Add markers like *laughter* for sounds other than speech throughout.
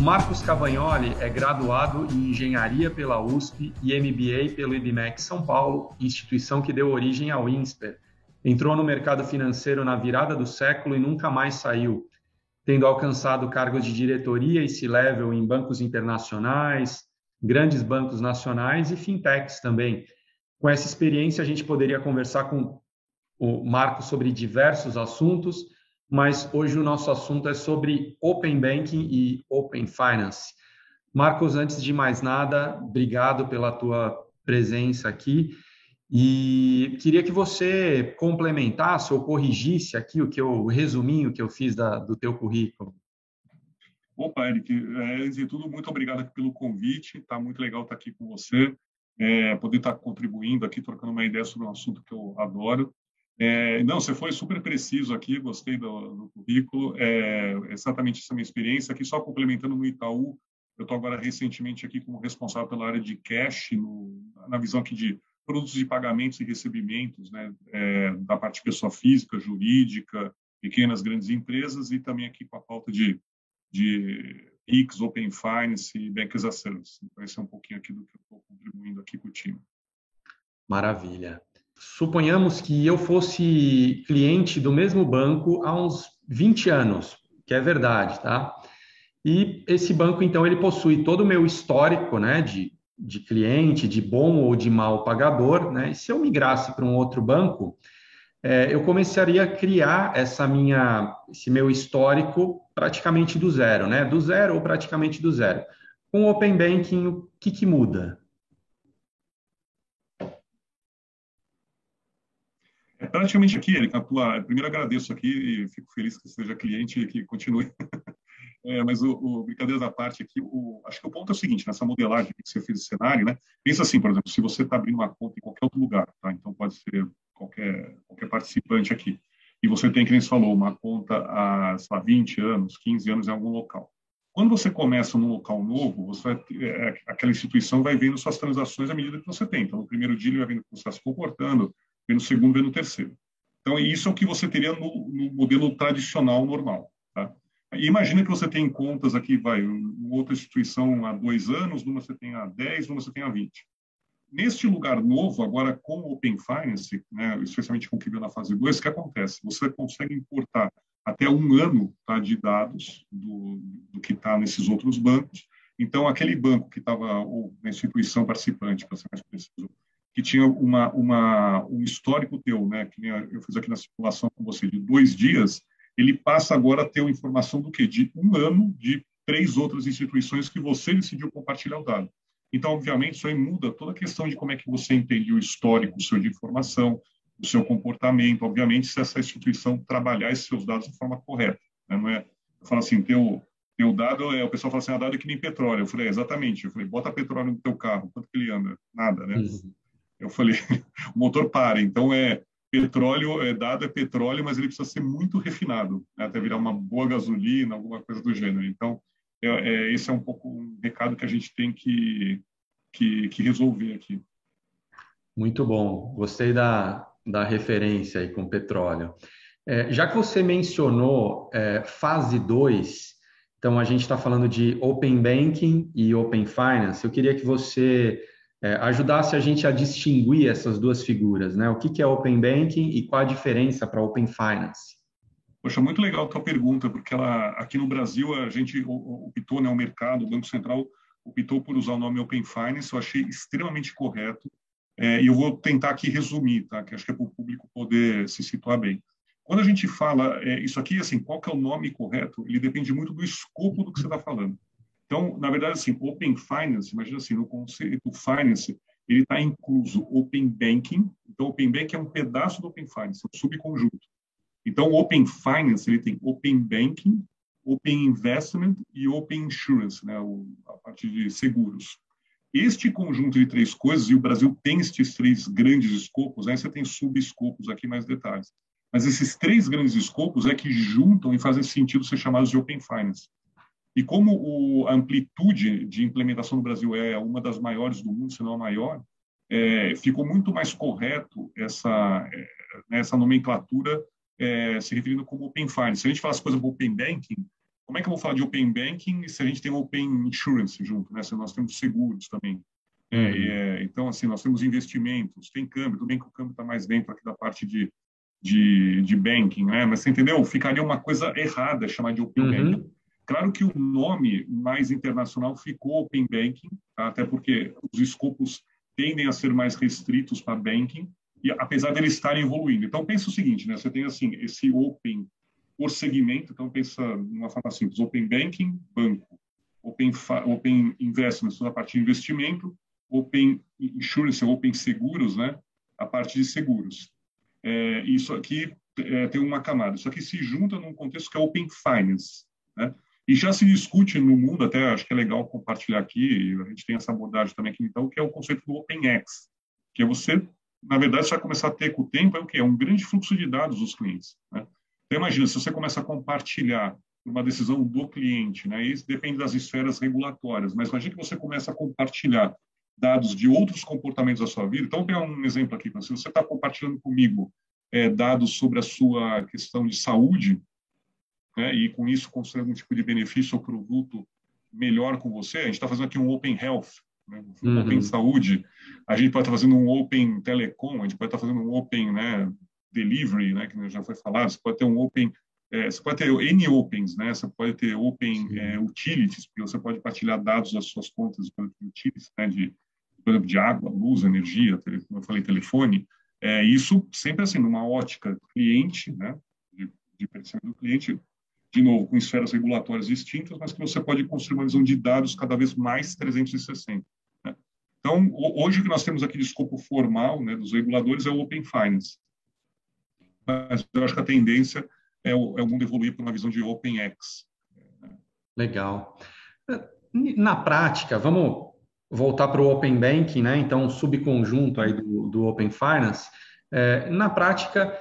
Marcos Cavagnoli é graduado em Engenharia pela USP e MBA pelo IBMEC São Paulo, instituição que deu origem ao INSPER. Entrou no mercado financeiro na virada do século e nunca mais saiu, tendo alcançado cargos de diretoria e C-level em bancos internacionais, grandes bancos nacionais e fintechs também. Com essa experiência, a gente poderia conversar com o Marcos sobre diversos assuntos, mas hoje o nosso assunto é sobre Open Banking e Open Finance. Marcos, antes de mais nada, obrigado pela tua presença aqui e queria que você complementasse ou corrigisse aqui o que eu, o resuminho que eu fiz da, do teu currículo. Opa, Eric, é, antes de tudo, muito obrigado pelo convite, tá muito legal estar aqui com você, é, poder estar contribuindo aqui, trocando uma ideia sobre um assunto que eu adoro. É, não, você foi super preciso aqui, gostei do, do currículo. É, exatamente essa minha experiência aqui, só complementando no Itaú. Eu estou agora recentemente aqui como responsável pela área de cash, no, na visão aqui de produtos de pagamentos e recebimentos, né, é, da parte pessoa física, jurídica, pequenas, grandes empresas, e também aqui com a pauta de, de PIX, Open Finance e Bank as a Service. Então, esse é um pouquinho aqui do que eu estou contribuindo aqui com o time. Maravilha suponhamos que eu fosse cliente do mesmo banco há uns 20 anos, que é verdade, tá? E esse banco, então, ele possui todo o meu histórico, né, de, de cliente, de bom ou de mal pagador, né? E se eu migrasse para um outro banco, é, eu começaria a criar essa minha, esse meu histórico praticamente do zero, né? Do zero ou praticamente do zero. Com o Open Banking, o que, que muda? Praticamente aqui, Erika, a tua, primeiro agradeço aqui e fico feliz que seja cliente e que continue. *laughs* É, mas o, o brincadeira da parte aqui, o, acho que o ponto é o seguinte, nessa modelagem que você fez de cenário, né? Pensa assim, por exemplo, se você está abrindo uma conta em qualquer outro lugar, tá? Então pode ser qualquer, qualquer participante aqui, e você tem, que nem você falou, uma conta há, sei lá, 20 anos, 15 anos em algum local. Quando você começa num local novo, você é, aquela instituição vai vendo suas transações à medida que você tem. Então, no primeiro dia, ele vai vendo como você está se comportando, no segundo, vem no terceiro. Então, isso é o que você teria no, no modelo tradicional normal. Tá? E imagina que você tem contas aqui, vai, outra instituição há dois anos, numa você tem há 10, numa você tem há 20. Neste lugar novo, agora com o Open Finance, né, especialmente com o que veio na fase 2, o que acontece? Você consegue importar até um ano tá, de dados do, do que está nesses outros bancos. Então, aquele banco que estava, ou na instituição participante, para ser mais preciso, que tinha uma, uma, um histórico teu, né, que eu fiz aqui na simulação com você, de dois dias, ele passa agora a ter uma informação do quê? De um ano de três outras instituições que você decidiu compartilhar o dado. Então, obviamente, isso aí muda toda a questão de como é que você entende o histórico seu de informação, o seu comportamento, obviamente, se essa instituição trabalhar esses seus dados de forma correta. Né? Não é, eu falo assim, teu, teu dado, é, o pessoal fala assim, ah, dado é que nem petróleo. Eu falei, é, exatamente. Eu falei, bota petróleo no teu carro, quanto que ele anda? Nada, né? Uhum. Eu falei, *laughs* o motor para. Então, é petróleo, é dado é petróleo, mas ele precisa ser muito refinado, né, até virar uma boa gasolina, alguma coisa do gênero. Então, é, é, esse é um pouco um recado que a gente tem que, que, que resolver aqui. Muito bom, gostei da, da referência aí com petróleo. É, já que você mencionou é, fase 2, então a gente está falando de Open Banking e Open Finance, eu queria que você é, ajudasse a gente a distinguir essas duas figuras, né? O que, que é Open Banking e qual a diferença para Open Finance? Poxa, muito legal a tua pergunta, porque ela, aqui no Brasil a gente optou, né, o mercado, o Banco Central optou por usar o nome Open Finance, eu achei extremamente correto, é, e eu vou tentar aqui resumir, tá? que acho que é para o público poder se situar bem. Quando a gente fala é, isso aqui, assim, qual que é o nome correto, ele depende muito do escopo do que você está falando. Então, na verdade, assim, Open Finance, imagina assim, no conceito Finance, ele está incluso Open Banking. Então, Open Banking é um pedaço do Open Finance, é um subconjunto. Então, Open Finance ele tem Open Banking, Open Investment e Open Insurance, né, a parte de seguros. Este conjunto de três coisas, e o Brasil tem estes três grandes escopos, aí você tem subescopos aqui, mais detalhes. Mas esses três grandes escopos é que juntam e fazem sentido ser chamados de Open Finance. E como o, a amplitude de implementação no Brasil é uma das maiores do mundo, se não a maior, é, ficou muito mais correto essa, é, essa nomenclatura é, se referindo como Open Finance. Se a gente fala as coisas do Open Banking, como é que eu vou falar de Open Banking se a gente tem Open Insurance junto, né? Se nós temos seguros também. É, uhum. é, então, assim, nós temos investimentos, tem câmbio, tudo bem que o câmbio está mais dentro aqui da parte de, de, de banking, né? Mas você entendeu? Ficaria uma coisa errada chamar de Open uhum. Banking. Claro que o nome mais internacional ficou Open Banking, tá? até porque os escopos tendem a ser mais restritos para banking, e apesar de eles estarem evoluindo. Então, pensa o seguinte, né? Você tem, assim, esse Open por segmento, então pensa de uma forma simples, Open Banking, banco, Open, open Investments, toda a parte de investimento, Open Insurance, Open Seguros, né? A parte de seguros. É, isso aqui é, tem uma camada. Isso aqui se junta num contexto que é Open Finance, né? E já se discute no mundo, até acho que é legal compartilhar aqui, a gente tem essa abordagem também aqui, então, que é o conceito do OpenX, que é você, na verdade, você vai começar a ter com o tempo, é o quê? É um grande fluxo de dados dos clientes. Né? Então, imagina, se você começa a compartilhar uma decisão do cliente, né? isso depende das esferas regulatórias, mas imagina que você começa a compartilhar dados de outros comportamentos da sua vida. Então, pegar um exemplo aqui. Se você está compartilhando comigo é, dados sobre a sua questão de saúde, né, e com isso construir algum tipo de benefício ou produto melhor com você. A gente está fazendo aqui um Open Health, né, um uhum. Open Saúde, a gente pode estar tá fazendo um Open Telecom, a gente pode estar tá fazendo um Open né, Delivery, né, que já foi falado, você pode ter um Open é, você pode ter N Opens, né? Você pode ter Open é, Utilities, porque você pode partilhar dados das suas contas de utilities, né? De, por exemplo, de água, luz, energia, como eu falei, telefone. É, isso sempre assim, numa ótica cliente, né? De, de do cliente, de novo, com esferas regulatórias distintas, mas que você pode construir uma visão de dados cada vez mais 360. Né? Então, hoje o que nós temos aqui de escopo formal né, dos reguladores é o Open Finance. Mas eu acho que a tendência é o, é o mundo evoluir para uma visão de Open X. Legal. Na prática, vamos voltar para o Open Banking, né? então, subconjunto aí do, do Open Finance. É, na prática,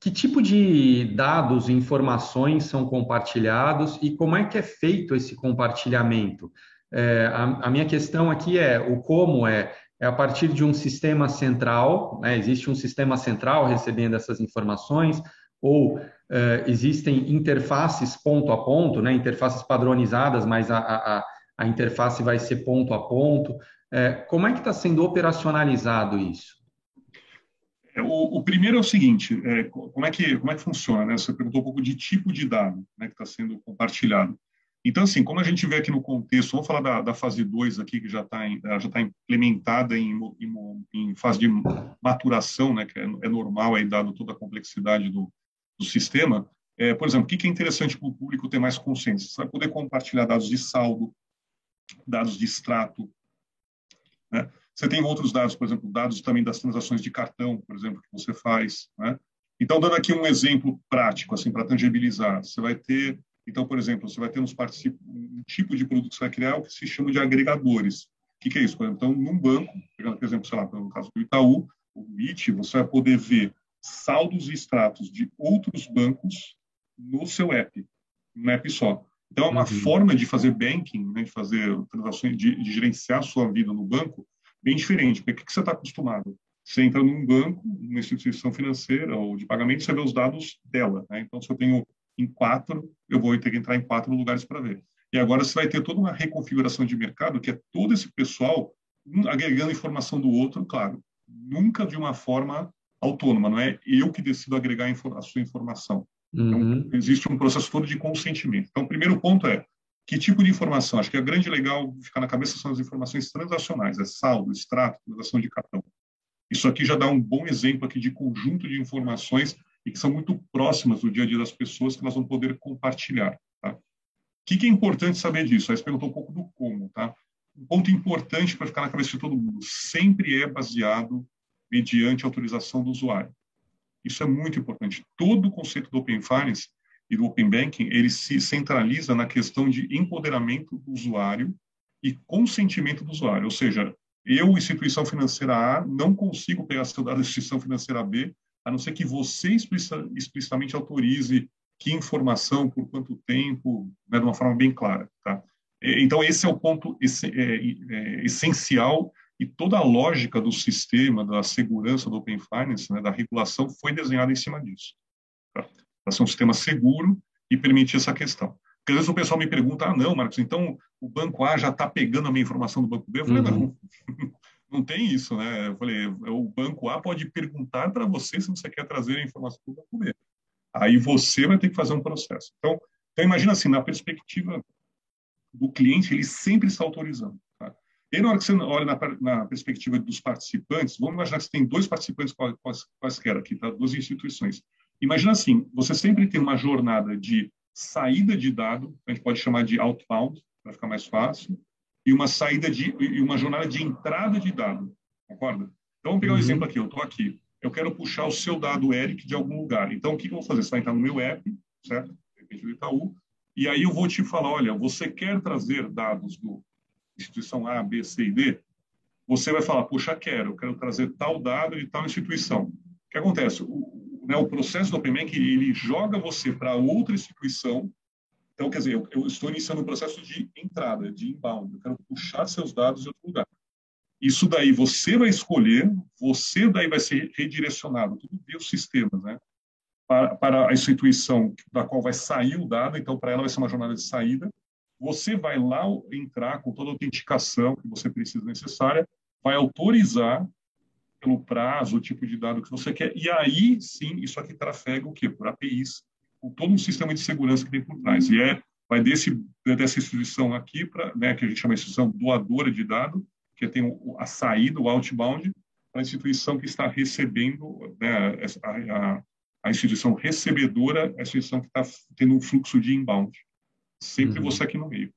que tipo de dados e informações são compartilhados e como é que é feito esse compartilhamento? É, a, a, minha questão aqui é o como é, é a partir de um sistema central, né? existe um sistema central recebendo essas informações, ou é, existem interfaces ponto a ponto, né? interfaces padronizadas, mas a, a, a interface vai ser ponto a ponto. É, como é que está sendo operacionalizado isso? É, o, o, primeiro é o seguinte, é, como, é que, como é que funciona? Né? Você perguntou um pouco de tipo de dado né, que está sendo compartilhado. Então, assim, como a gente vê aqui no contexto, vamos falar da, da fase 2 aqui, que já está já tá implementada em, em, em, fase de maturação, né, que é, é, normal, aí, dado toda a complexidade do, do sistema. É, por exemplo, o que é interessante para o público ter mais consciência? Você vai poder compartilhar dados de saldo, dados de extrato, né? Você tem outros dados, por exemplo, dados também das transações de cartão, por exemplo, que você faz. Né? Então, dando aqui um exemplo prático, assim, para tangibilizar, você vai ter, então, por exemplo, você vai ter um tipo de produto que você vai criar o que se chama de agregadores. O que, que é isso? Então, num banco, pegando, por exemplo, sei lá, no caso do Itaú, o IT, você vai poder ver saldos e extratos de outros bancos no seu app, no app só. Então, é uma uhum. forma de fazer banking, né, de fazer transações, de, de gerenciar a sua vida no banco, bem diferente. Porque o que você está acostumado? Você entra num banco, numa instituição financeira ou de pagamento, você vê os dados dela. Né? Então, se eu tenho em quatro, eu vou ter que entrar em quatro lugares para ver. E agora você vai ter toda uma reconfiguração de mercado, que é todo esse pessoal agregando informação do outro, claro, nunca de uma forma autônoma, não é eu que decido agregar a sua informação. Então, uhum. Então, existe um processo todo de consentimento. Então, o primeiro ponto é que tipo de informação? Acho que a grande legal ficar na cabeça são as informações transacionais, é saldo, extrato, transação de cartão. Isso aqui já dá um bom exemplo aqui de conjunto de informações e que são muito próximas do dia a dia das pessoas que elas vão poder compartilhar. Tá? O que, que é importante saber disso? Aí você perguntou um pouco do como. Tá? Um ponto importante para ficar na cabeça de todo mundo, sempre é baseado mediante autorização do usuário. Isso é muito importante. Todo o conceito do Open Finance e do Open Banking, ele se centraliza na questão de empoderamento do usuário e consentimento do usuário. Ou seja, eu, instituição financeira A, não consigo pegar seu dado da instituição financeira B, a não ser que você explicitamente autorize que informação, por quanto tempo, né, de uma forma bem clara. Tá? Então, esse é o ponto é, é, essencial e toda a lógica do sistema, da segurança do Open Finance, né, da regulação, foi desenhada em cima disso. Tá? Para ser um sistema seguro e permitir essa questão. Porque às vezes o pessoal me pergunta, ah, não, Marcos, então o banco A já está pegando a minha informação do banco B? Eu falei, uhum. não, *laughs* não tem isso, né? Eu falei, o banco A pode perguntar para você se você quer trazer a informação do banco B. Aí você vai ter que fazer um processo. Então, então imagina assim, na perspectiva do cliente, ele sempre está autorizando. Tá? E na hora que você olha na, na, perspectiva dos participantes, vamos imaginar que você tem dois participantes quais, quaisquer aqui, tá? duas instituições. Imagina assim, você sempre tem uma jornada de saída de dado, a gente pode chamar de outbound, para ficar mais fácil, e uma saída de e uma jornada de entrada de dado, concorda? Então vamos pegar um uhum. exemplo aqui, eu estou aqui, eu quero puxar o seu dado Eric de algum lugar. Então o que, que eu vou fazer? Você vai entrar no meu app, certo? De repente do Itaú, e aí eu vou te falar, olha, você quer trazer dados do instituição A, B, C e D? Você vai falar, puxa, quero, eu quero trazer tal dado de tal instituição. O que acontece? O, né, o processo do OpenBank, ele joga você para outra instituição. Então, quer dizer, eu, eu estou iniciando um processo de entrada, de inbound. Eu quero puxar seus dados de outro lugar. Isso daí você vai escolher, você daí vai ser redirecionado, tudo via os sistemas, né? para, para a instituição da qual vai sair o dado, então para ela vai ser uma jornada de saída. Você vai lá entrar com toda a autenticação que você precisa necessária, vai autorizar pelo prazo, o tipo de dado que você quer, e aí sim isso aqui trafega o quê? Por APIs, com todo um sistema de segurança que tem por trás. E é vai desse dessa instituição aqui para, né, que a gente chama de instituição doadora de dado, que tem a saída, o outbound, para a instituição que está recebendo né, a, a, a instituição recebedora a instituição que está tendo um fluxo de inbound. Sempre uhum. você aqui no meio.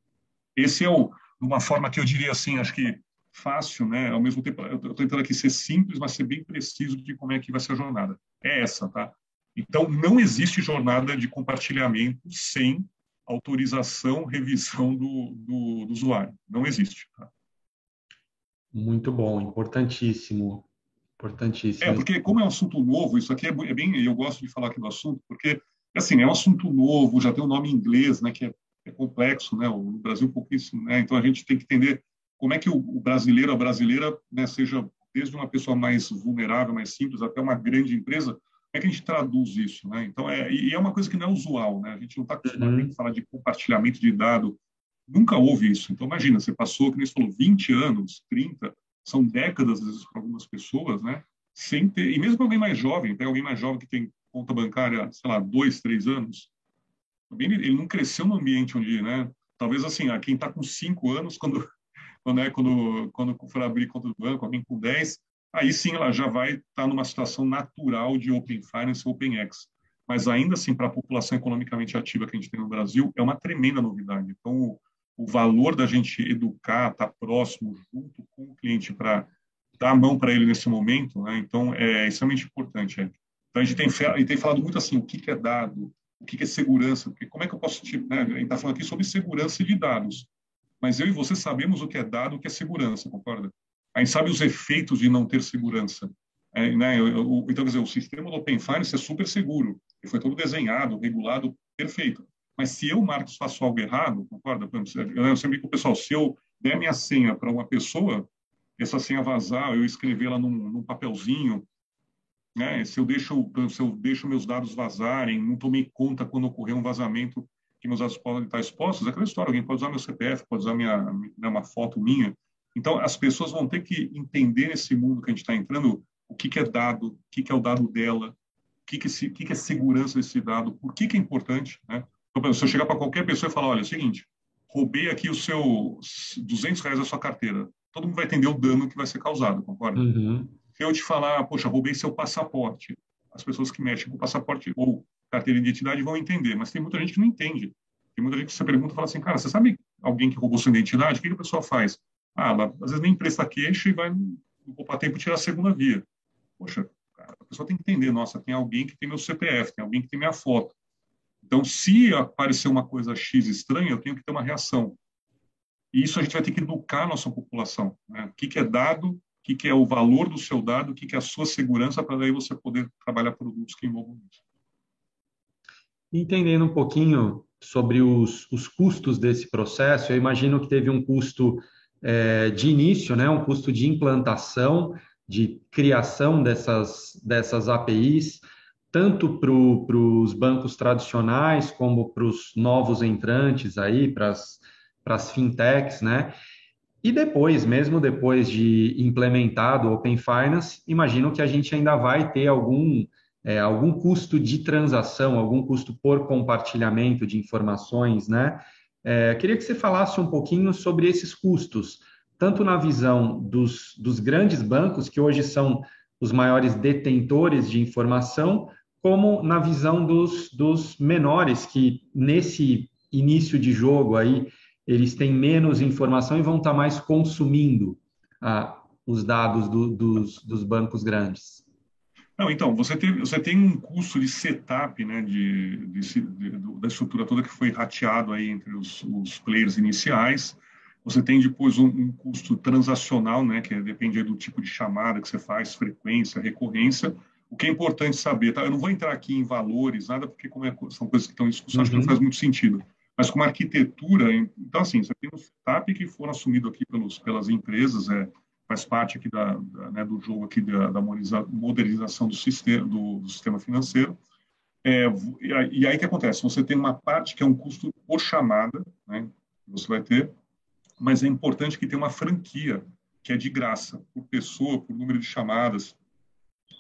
Esse é o, uma forma que eu diria assim, acho que fácil, né? Ao mesmo tempo, eu estou tentando aqui ser simples, mas ser bem preciso de como é que vai ser a jornada. É essa, tá? Então, não existe jornada de compartilhamento sem autorização, *laughs* revisão do, do, do usuário. Não existe. Tá? Muito bom, importantíssimo. Importantíssimo. É, porque como é um assunto novo, isso aqui é, é bem, eu gosto de falar aqui do assunto, porque, assim, é um assunto novo, já tem um nome em inglês, né, que é, é complexo, né, o Brasil pouquíssimo, né, então a gente tem que entender como é que o, o brasileiro, a brasileira, né, seja desde uma pessoa mais vulnerável, mais simples, até uma grande empresa, como é que a gente traduz isso, né? Então, é, e é uma coisa que não é usual, né? A gente não está acostumado uhum. a falar de compartilhamento de dado, nunca houve isso. Então, imagina, você passou, que você falou, 20 anos, 30, são décadas, às vezes, para algumas pessoas, né? Sem ter, e mesmo para alguém mais jovem, tem alguém mais jovem que tem conta bancária, sei lá, dois, três anos, também ele não cresceu no ambiente onde, né? Talvez assim, a quem está com cinco anos, quando quando é quando quando for abrir conta do banco, alguém com 10, aí sim ela já vai estar tá numa situação natural de Open Finance, OpenX. Mas ainda assim, para a população economicamente ativa que a gente tem no Brasil, é uma tremenda novidade. Então, o valor da gente educar, estar tá próximo, junto com o cliente para dar a mão para ele nesse momento, né? então é extremamente importante. É. Então a gente tem, tem falado muito assim, o que, que é dado, o que, que é segurança, porque como é que eu posso, tipo, né? a gente está falando aqui sobre segurança de dados, mas eu e você sabemos o que é dado, o que é segurança, concorda? A gente sabe os efeitos de não ter segurança. É, né? então, quer dizer, o sistema do Open Finance é super seguro, ele foi todo desenhado, regulado, perfeito. Mas se eu, Marcos, faço algo errado, concorda? Eu sempre digo, pessoal, se eu der minha senha para uma pessoa, essa senha vazar, eu escrever ela num, num papelzinho, né? Se eu deixo, se eu deixo meus dados vazarem, não tomei conta quando ocorreu um vazamento que meus dados podem estar expostos, é aquela história, alguém pode usar meu CPF, pode usar minha, né, uma foto minha. Então, as pessoas vão ter que entender nesse mundo que a gente está entrando o que, que é dado, o que, que é o dado dela, o que, que, é, o que, que é segurança desse dado, por que, que é importante, né? Então, se eu chegar para qualquer pessoa e falar, olha, é o seguinte, roubei aqui o seu 200 reais da sua carteira, todo mundo vai entender o dano que vai ser causado, concorda? Uhum. Se eu te falar, poxa, roubei seu passaporte, as pessoas que mexem com passaporte ou carteira de identidade vão entender, mas tem muita gente que não entende. Tem muita gente que você pergunta e fala assim, cara, você sabe alguém que roubou sua identidade? O que, a pessoa faz? Ah, ela às vezes nem presta queixa e vai no poupar tempo tirar a segunda via. Poxa, cara, a pessoa tem que entender, nossa, tem alguém que tem meu CPF, tem alguém que tem minha foto. Então, se aparecer uma coisa X estranha, eu tenho que ter uma reação. E isso a gente vai ter que educar a nossa população. Né? O que, que é dado, o que, que é o valor do seu dado, o que, que é a sua segurança, para daí você poder trabalhar produtos que envolvam isso. Entendendo um pouquinho sobre os, os custos desse processo, eu imagino que teve um custo é, de início, né? um custo de implantação, de criação dessas, dessas APIs, tanto para os bancos tradicionais como para os novos entrantes aí, para as fintechs, né? E depois, mesmo depois de implementado o Open Finance, imagino que a gente ainda vai ter algum, é, algum custo de transação, algum custo por compartilhamento de informações, né? É, queria que você falasse um pouquinho sobre esses custos, tanto na visão dos, dos grandes bancos, que hoje são os maiores detentores de informação, como na visão dos, dos menores, que nesse início de jogo aí, eles têm menos informação e vão estar mais consumindo ah, os dados do, dos, dos bancos grandes. Não, então, você tem, você tem um custo de setup né, de, de, de, da estrutura toda que foi rateado aí entre os, os players iniciais. Você tem depois um, um, custo transacional, né, que depende do tipo de chamada que você faz, frequência, recorrência. O que é importante saber, tá? Eu não vou entrar aqui em valores, nada, porque como é, são coisas que estão em discussão, uhum. acho que não uhum. faz muito sentido mas com uma arquitetura. Então, assim, você tem um setup que foram assumido aqui pelos, pelas empresas, é, faz parte aqui da, da né, do jogo aqui da, da modernização do sistema, do, do sistema financeiro. É, e aí o que acontece? Você tem uma parte que é um custo por chamada, né, que você vai ter, mas é importante que tenha uma franquia que é de graça, por pessoa, por número de chamadas,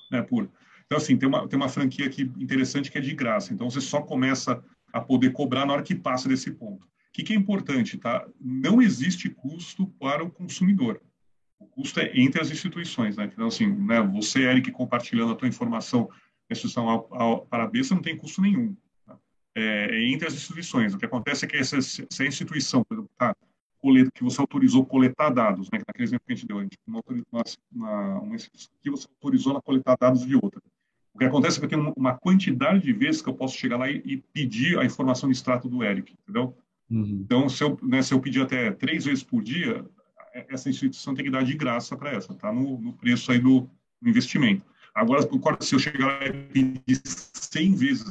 né, por... Então, assim, tem uma, tem uma franquia aqui interessante que é de graça. Então, você só começa a poder cobrar na hora que passa desse ponto. O que, que é importante, tá? Não existe custo para o consumidor. O custo é entre as instituições, né? Então, assim, né, você, Eric, compartilhando a tua informação da instituição ao, ao, para a B, você não tem custo nenhum. Tá? É, é, entre as instituições. O que acontece é que essa, se a instituição, por exemplo, tá, que você autorizou coletar dados, né, naquele exemplo que a gente deu, a gente, uma, uma, uma instituição que você autorizou a coletar dados de outra. O que acontece é que eu tenho uma quantidade de vezes que eu posso chegar lá e, e pedir a informação de extrato do Eric, entendeu? Uhum. Então, se eu, né, se eu pedir até três vezes por dia, essa instituição tem que dar de graça para essa, tá? No, no, preço aí do, do investimento. Agora, se eu chegar lá e pedir 100 vezes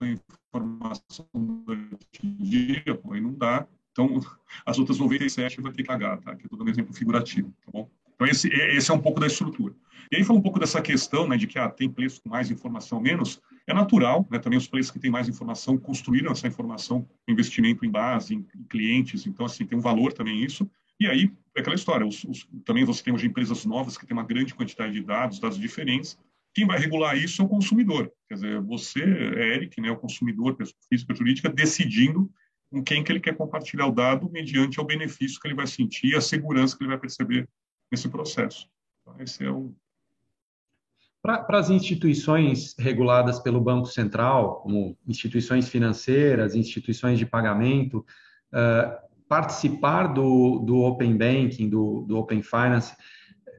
a informação durante o dia, pô, aí não dá. Então, *laughs* as outras 97 vai ter que pagar, tá? Que é todo um exemplo figurativo, tá bom? Então, esse, esse é um pouco da estrutura. E aí fala um pouco dessa questão né, de que ah, tem players com mais informação menos. É natural, né, também os players que têm mais informação construíram essa informação, investimento em base, em, em clientes, então assim, tem um valor também isso. E aí, é aquela história, os, os, também você tem hoje empresas novas que têm uma grande quantidade de dados, dados diferentes. Quem vai regular isso é o consumidor. Quer dizer, você, Eric, né, o consumidor, pessoa física, jurídica, decidindo com quem que ele quer compartilhar o dado mediante o benefício que ele vai sentir e a segurança que ele vai perceber nesse processo. Então, esse é o, para as instituições reguladas pelo Banco Central, como instituições financeiras, instituições de pagamento, participar do, do Open Banking, do, do Open Finance,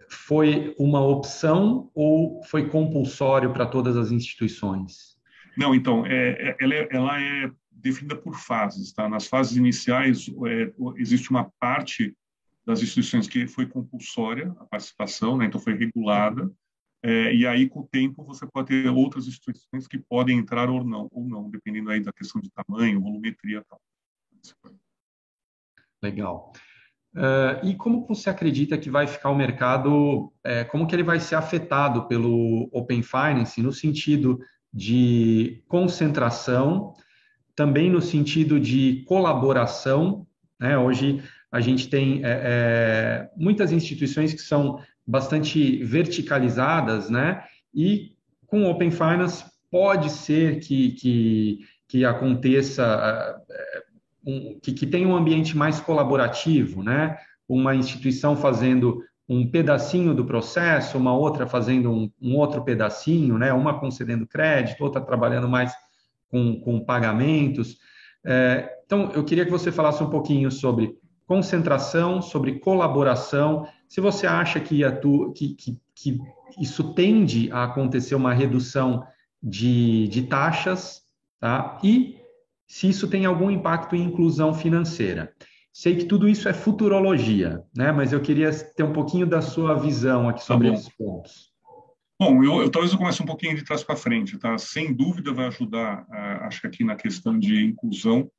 foi uma opção ou foi compulsório para todas as instituições? Não, então, é, é ela, é, ela, é, definida por fases. Tá? Nas fases iniciais, é, existe uma parte das instituições que foi compulsória a participação, né? então foi regulada, é, e aí, com o tempo, você pode ter outras instituições que podem entrar ou não, ou não, dependendo aí da questão de tamanho, volumetria tal. Legal. Uh, e como você acredita que vai ficar o mercado, é, como que ele vai ser afetado pelo Open Finance no sentido de concentração, também no sentido de colaboração, né? Hoje a gente tem é, é, muitas instituições que são bastante verticalizadas, né? E com Open Finance pode ser que, que, que aconteça, um, que, que um ambiente mais colaborativo, né? Uma instituição fazendo um pedacinho do processo, uma outra fazendo um, um outro pedacinho, né? Uma concedendo crédito, outra trabalhando mais com, com pagamentos. É, então, eu queria que você falasse um pouquinho sobre concentração, sobre colaboração se você acha que, atu, que, que, que isso tende a acontecer uma redução de, de taxas, tá? E se isso tem algum impacto em inclusão financeira. Sei que tudo isso é futurologia, né? Mas eu queria ter um pouquinho da sua visão aqui tá sobre tá esses pontos. Bom, eu, eu, talvez eu comece um pouquinho de trás para frente, tá? Sem dúvida vai ajudar, acho que aqui na questão de inclusão,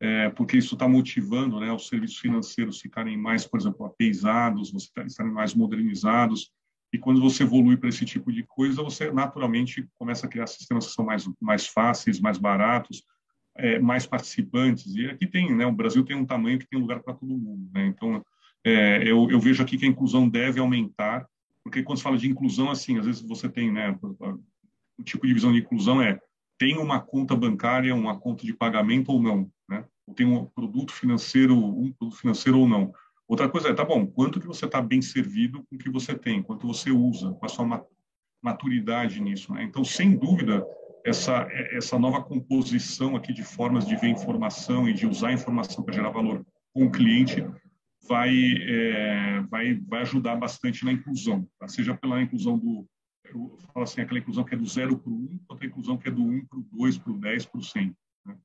é, porque isso está motivando né, os serviços financeiros ficarem mais, por exemplo, apeisados, estarem mais modernizados. E quando você evolui para esse tipo de coisa, você naturalmente começa a criar sistemas que são mais, mais fáceis, mais baratos, é, mais participantes. E aqui tem, né, o Brasil tem um tamanho que tem lugar para todo mundo. Né? Então, é, eu, eu, vejo aqui que a inclusão deve aumentar, porque quando se fala de inclusão, assim, às vezes você tem, né, o tipo de visão de inclusão é tem uma conta bancária, uma conta de pagamento ou não, né? Ou tem um produto financeiro, um produto financeiro ou não. Outra coisa é, tá bom, quanto que você está bem servido com o que você tem, quanto você usa, com a sua maturidade nisso, né? Então, sem dúvida, essa essa nova composição aqui de formas de ver informação e de usar a informação para gerar valor com o cliente vai é, vai vai ajudar bastante na inclusão, tá? seja pela inclusão do eu falo assim aquela inclusão que é do zero para o um, quanto a inclusão que é do um para o dois, para o dez, para o cem. Né?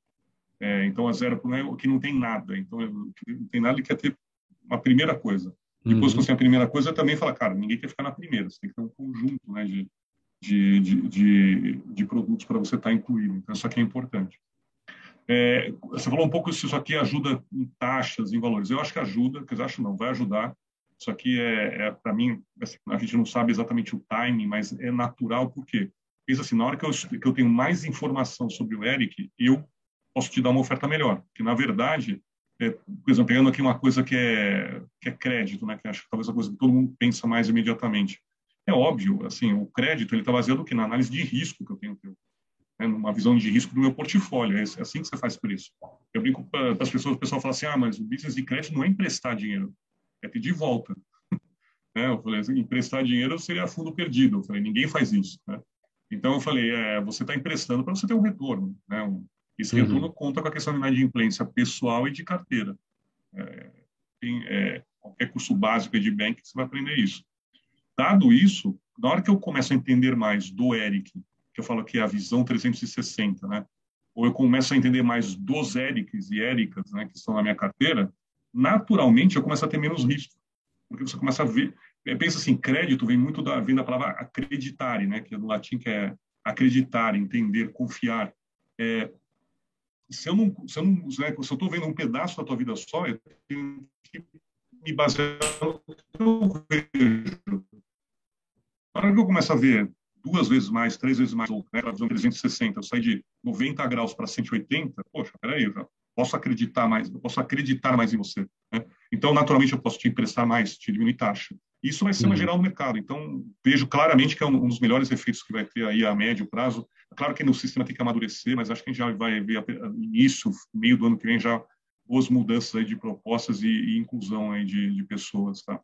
É, então a zero para um é o que não tem nada. Então não tem nada ele quer ter uma primeira coisa. Depois uhum. que você tem a primeira coisa, também fala, cara, ninguém quer ficar na primeira. Você tem que ter um conjunto, né, de de, de, de, de produtos para você estar tá incluído. Então, isso aqui é importante. É, você falou um pouco se isso aqui ajuda em taxas, em valores. Eu acho que ajuda, quer dizer, acho não, vai ajudar. Isso aqui é, é para mim, assim, a gente não sabe exatamente o timing, mas é natural, porque pensa assim, na hora que eu, que eu tenho mais informação sobre o Eric, eu posso te dar uma oferta melhor. Que, na verdade, é, por exemplo, pegando aqui uma coisa que é, que é crédito, né, que acho que talvez a coisa que todo mundo pensa mais imediatamente. É óbvio, assim, o crédito ele está baseado que na análise de risco que eu tenho, né, numa visão de risco do meu portfólio. É assim que você faz preço. Eu brinco para as pessoas, o pessoal fala assim, ah, mas o business de crédito não é emprestar dinheiro, é pedir volta. *laughs* né? Eu falei, assim, emprestar dinheiro seria fundo perdido. Eu falei, ninguém faz isso. Né? Então eu falei, é, você está emprestando para você ter um retorno. Né? Um, esse uhum. retorno conta com a questão de inadimplência pessoal e de carteira. É, tem, é, qualquer curso básico de bank, você vai aprender isso. Dado isso, na hora que eu começo a entender mais do Eric, que eu falo que é a visão 360, né? Ou eu começo a entender mais dos Erics e Ericas, né, que estão na minha carteira, naturalmente eu começo a ter menos risco. Porque você começa a ver, é, pensa assim, crédito vem muito da vem da palavra acreditare, né, que é do latim que é acreditar, entender, confiar. É, se eu não, se eu não, né, se eu estou vendo um pedaço da tua vida só, eu tenho que me basear no que eu vejo. Na hora que eu começo a ver duas vezes mais, três vezes mais, ou né, 360, eu saio de 90 graus para 180, poxa, peraí, eu já posso acreditar mais, eu posso acreditar mais em você. Né? Então, naturalmente, eu posso te emprestar mais, te diminuir taxa. Isso vai ser uma uhum. geral no mercado. Então, vejo claramente que é um, dos melhores efeitos que vai ter aí a médio prazo. Claro que no sistema tem que amadurecer, mas acho que a gente já vai ver início, meio do ano que vem, já boas mudanças aí de propostas e, e inclusão aí de, de pessoas, tá?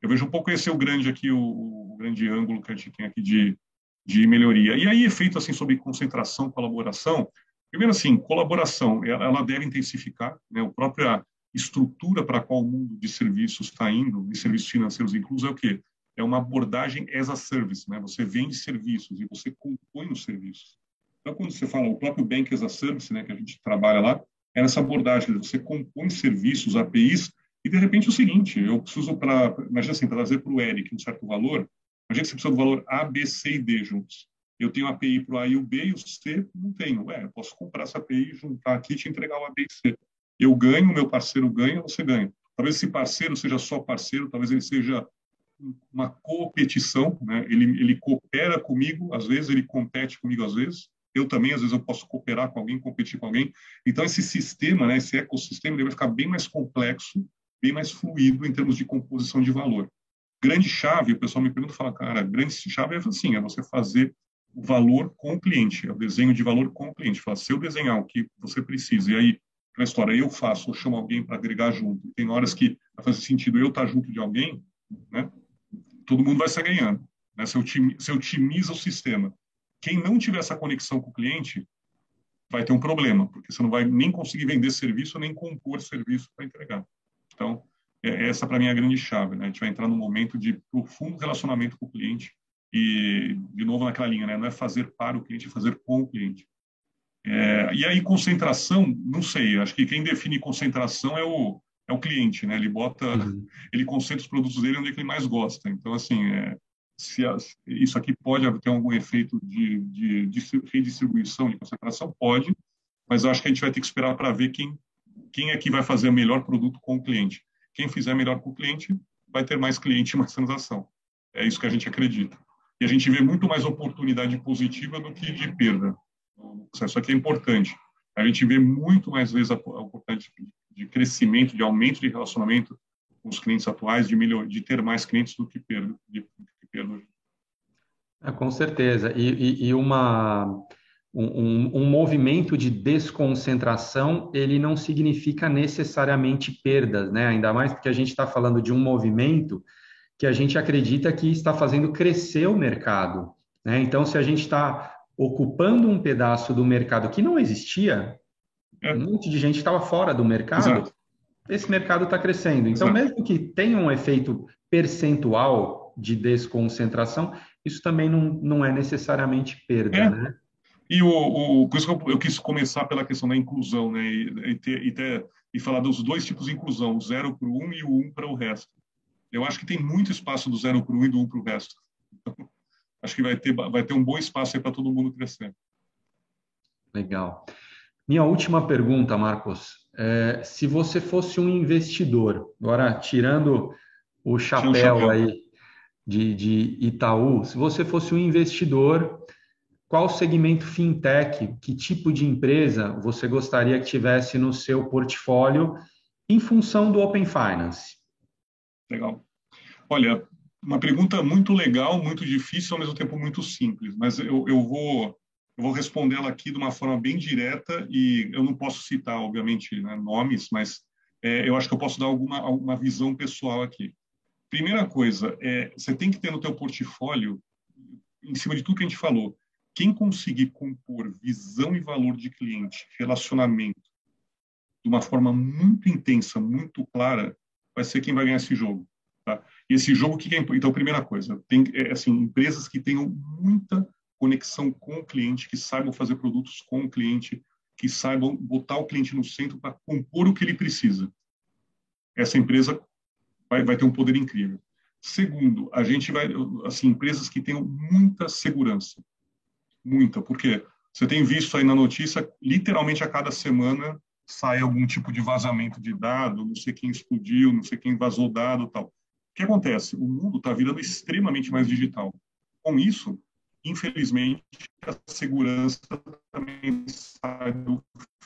Eu vejo um pouco esse é o grande aqui, o, o, grande ângulo que a gente tem aqui de, de melhoria. E aí, efeito assim sobre concentração, colaboração. Primeiro, assim, colaboração, ela, deve intensificar, né? A própria estrutura para qual o mundo de serviços está indo, de serviços financeiros inclusos, é o quê? É uma abordagem as a service, né? Você vende serviços e você compõe os serviços. Então, quando você fala o próprio Bank as a Service, né, que a gente trabalha lá, é nessa abordagem, você compõe serviços, APIs, e, de repente, é o seguinte, eu preciso, para, imagina assim, trazer para o Eric um certo valor, imagina que você precisa do valor A, B, C e D juntos. Eu tenho API para o A e o B, e o C não tenho. Ué, eu posso comprar essa API, juntar aqui e te entregar o A, B e C. Eu ganho, meu parceiro ganha, você ganha. Talvez esse parceiro seja só parceiro, talvez ele seja uma competição, né? ele, ele coopera comigo, às vezes ele compete comigo, às vezes. Eu também, às vezes, eu posso cooperar com alguém, competir com alguém. Então, esse sistema, né, esse ecossistema, ele vai ficar bem mais complexo bem mais fluido em termos de composição de valor. Grande chave, o pessoal me pergunta, fala, cara, grande chave é assim, é você fazer o valor com o cliente, é o desenho de valor com o cliente. Fala, se eu desenhar o que você precisa, e aí, na história, eu faço, eu chamo alguém para agregar junto, tem horas que fazer sentido eu estar junto de alguém, né? todo mundo vai sair ganhando. Né? Você, você otimiza o sistema. Quem não tiver essa conexão com o cliente vai ter um problema, porque você não vai nem conseguir vender serviço, nem compor serviço para entregar. Então, é, essa para mim é a grande chave. Né? A gente vai entrar num momento de profundo relacionamento com o cliente e, de novo, naquela linha, né? não é fazer para o cliente, é fazer com o cliente. É, e aí, concentração, não sei, acho que quem define concentração é o, é o cliente, né? Ele bota, uhum. *laughs* ele concentra os produtos dele onde é ele mais gosta. Então, assim, é, se a, isso aqui pode ter algum efeito de, de, de redistribuição de concentração? Pode, mas acho que a gente vai ter que esperar para ver quem quem é que vai fazer o melhor produto com o cliente. Quem fizer melhor com o cliente vai ter mais cliente mais transação. É isso que a gente acredita. E a gente vê muito mais oportunidade positiva do que de perda. Isso aqui é importante. A gente vê muito mais vezes a oportunidade de crescimento, de aumento de relacionamento com os clientes atuais, de, melhor, de ter mais clientes do que perda. De, perda. É, com certeza. E, e, e uma, um, um, movimento de desconcentração, ele não significa necessariamente perdas, né? Ainda mais porque a gente está falando de um movimento que a gente acredita que está fazendo crescer o mercado. Né? Então, se a gente está ocupando um pedaço do mercado que não existia, é. um monte de gente estava fora do mercado, Exato. esse mercado está crescendo. Então, Exato. mesmo que tenha um efeito percentual de desconcentração, isso também não, não é necessariamente perda, é. né? E o, o, por isso que eu, eu, quis começar pela questão da inclusão, né? E, e, ter, e, ter, e falar dos dois tipos de inclusão, o zero para o um e o um para o resto. Eu acho que tem muito espaço do zero para o um e do um para o resto. Então, *laughs* acho que vai ter, vai ter um bom espaço aí para todo mundo crescer. Legal. Minha última pergunta, Marcos. É, se você fosse um investidor, agora tirando o chapéu, chapéu. aí de, de Itaú, se você fosse um investidor qual segmento fintech, que tipo de empresa você gostaria que tivesse no seu portfólio em função do Open Finance? Legal. Olha, uma pergunta muito legal, muito difícil, ao mesmo tempo muito simples, mas eu, eu vou eu vou respondê-la aqui de uma forma bem direta e eu não posso citar, obviamente, né, nomes, mas é, eu acho que eu posso dar alguma, alguma visão pessoal aqui. Primeira coisa, é, você tem que ter no teu portfólio, em cima de tudo que a gente falou, quem conseguir compor visão e valor de cliente, relacionamento, de uma forma muito intensa, muito clara, vai ser quem vai ganhar esse jogo. Tá? E esse jogo, que é? Então, primeira coisa, tem é, assim, empresas que tenham muita conexão com o cliente, que saibam fazer produtos com o cliente, que saibam botar o cliente no centro para compor o que ele precisa. Essa empresa vai, vai ter um poder incrível. Segundo, a gente vai, assim, empresas que tenham muita segurança muita, porque você tem visto aí na notícia, literalmente a cada semana sai algum tipo de vazamento de dado, não sei quem explodiu, não sei quem vazou dado tal. O que acontece? O mundo está virando extremamente mais digital. Com isso, infelizmente, a segurança também sai do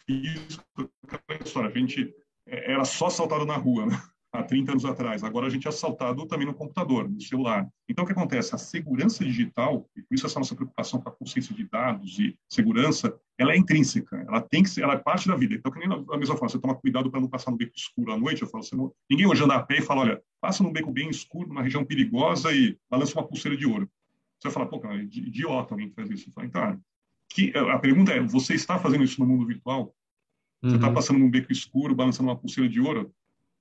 físico. A gente é, era só saltado na rua, né? Há 30 anos atrás. Agora a gente é assaltado também no computador, no celular. Então, o que acontece? A segurança digital, e por isso essa nossa preocupação com a consciência de dados e segurança, ela é intrínseca, ela tem que ser, ela é parte da vida. Então, que nem a mesma forma, você toma cuidado para não passar no beco escuro à noite, eu falo, você não, ninguém hoje anda a pé e fala, olha, passa num beco bem escuro, numa região perigosa e balança uma pulseira de ouro. Você vai falar, pô, cara, é idiota alguém que faz isso. Falo, então, que, a pergunta é, você está fazendo isso no mundo virtual? Você está uhum. passando num beco escuro, balançando uma pulseira de ouro?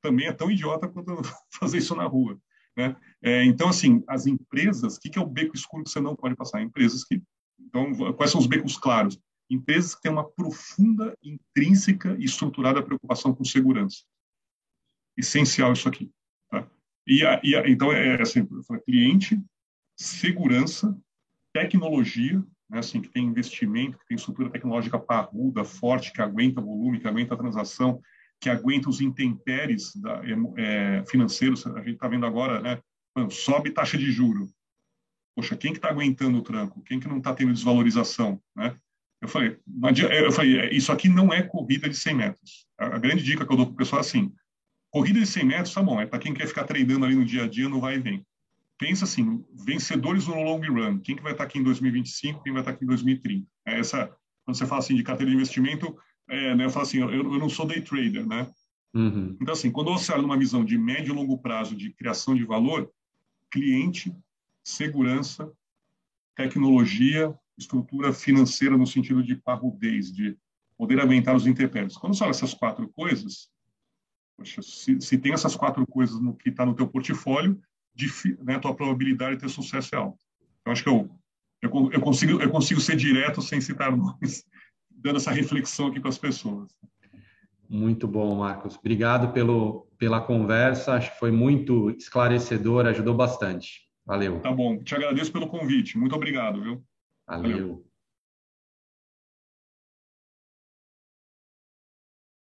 Também é tão idiota quanto *laughs* fazer isso na rua. Né? É, então, assim, as empresas, o que, que é o beco escuro que você não pode passar? Empresas que. Então, quais são os becos claros? Empresas que têm uma profunda, intrínseca e estruturada preocupação com segurança. Essencial isso aqui. Tá? E, a, e a, então, é, é assim, cliente, segurança, tecnologia, né, assim, que tem investimento, que tem estrutura tecnológica parruda, forte, que aguenta volume, que aguenta transação, que aguenta os intempéries da, é, financeiros. A gente está vendo agora, né? sobe taxa de juro. Poxa, quem que está aguentando o tranco? Quem que não está tendo desvalorização? Né? Eu falei, eu falei, é, isso aqui não é corrida de 100 metros. A grande dica que eu dou para o pessoal é assim, corrida de 100 metros, tá bom, é para quem quer ficar treinando ali no dia a dia, não vai e vem. Pensa assim, vencedores no long run, quem que vai estar tá aqui em 2025, quem vai estar tá aqui em 2030? É essa, quando você fala assim de carteira de investimento, é, né, eu falo assim, eu, eu não sou day trader, né? Uhum. Então, assim, quando você olha numa visão de médio e longo prazo de criação de valor, cliente, segurança, tecnologia, estrutura financeira no sentido de parrudez, de poder aumentar os intempéries. Quando você olha essas quatro coisas, poxa, se, se, tem essas quatro coisas no que está no teu portfólio, né, a tua probabilidade de ter sucesso é alta. Eu acho que eu, eu, eu, consigo, eu consigo ser direto sem citar *laughs* nomes dando essa reflexão aqui para as pessoas. Muito bom, Marcos. Obrigado pelo, pela conversa. Acho que foi muito esclarecedor, ajudou bastante. Valeu. Tá bom. Te agradeço pelo convite. Muito obrigado, viu? Valeu. Valeu.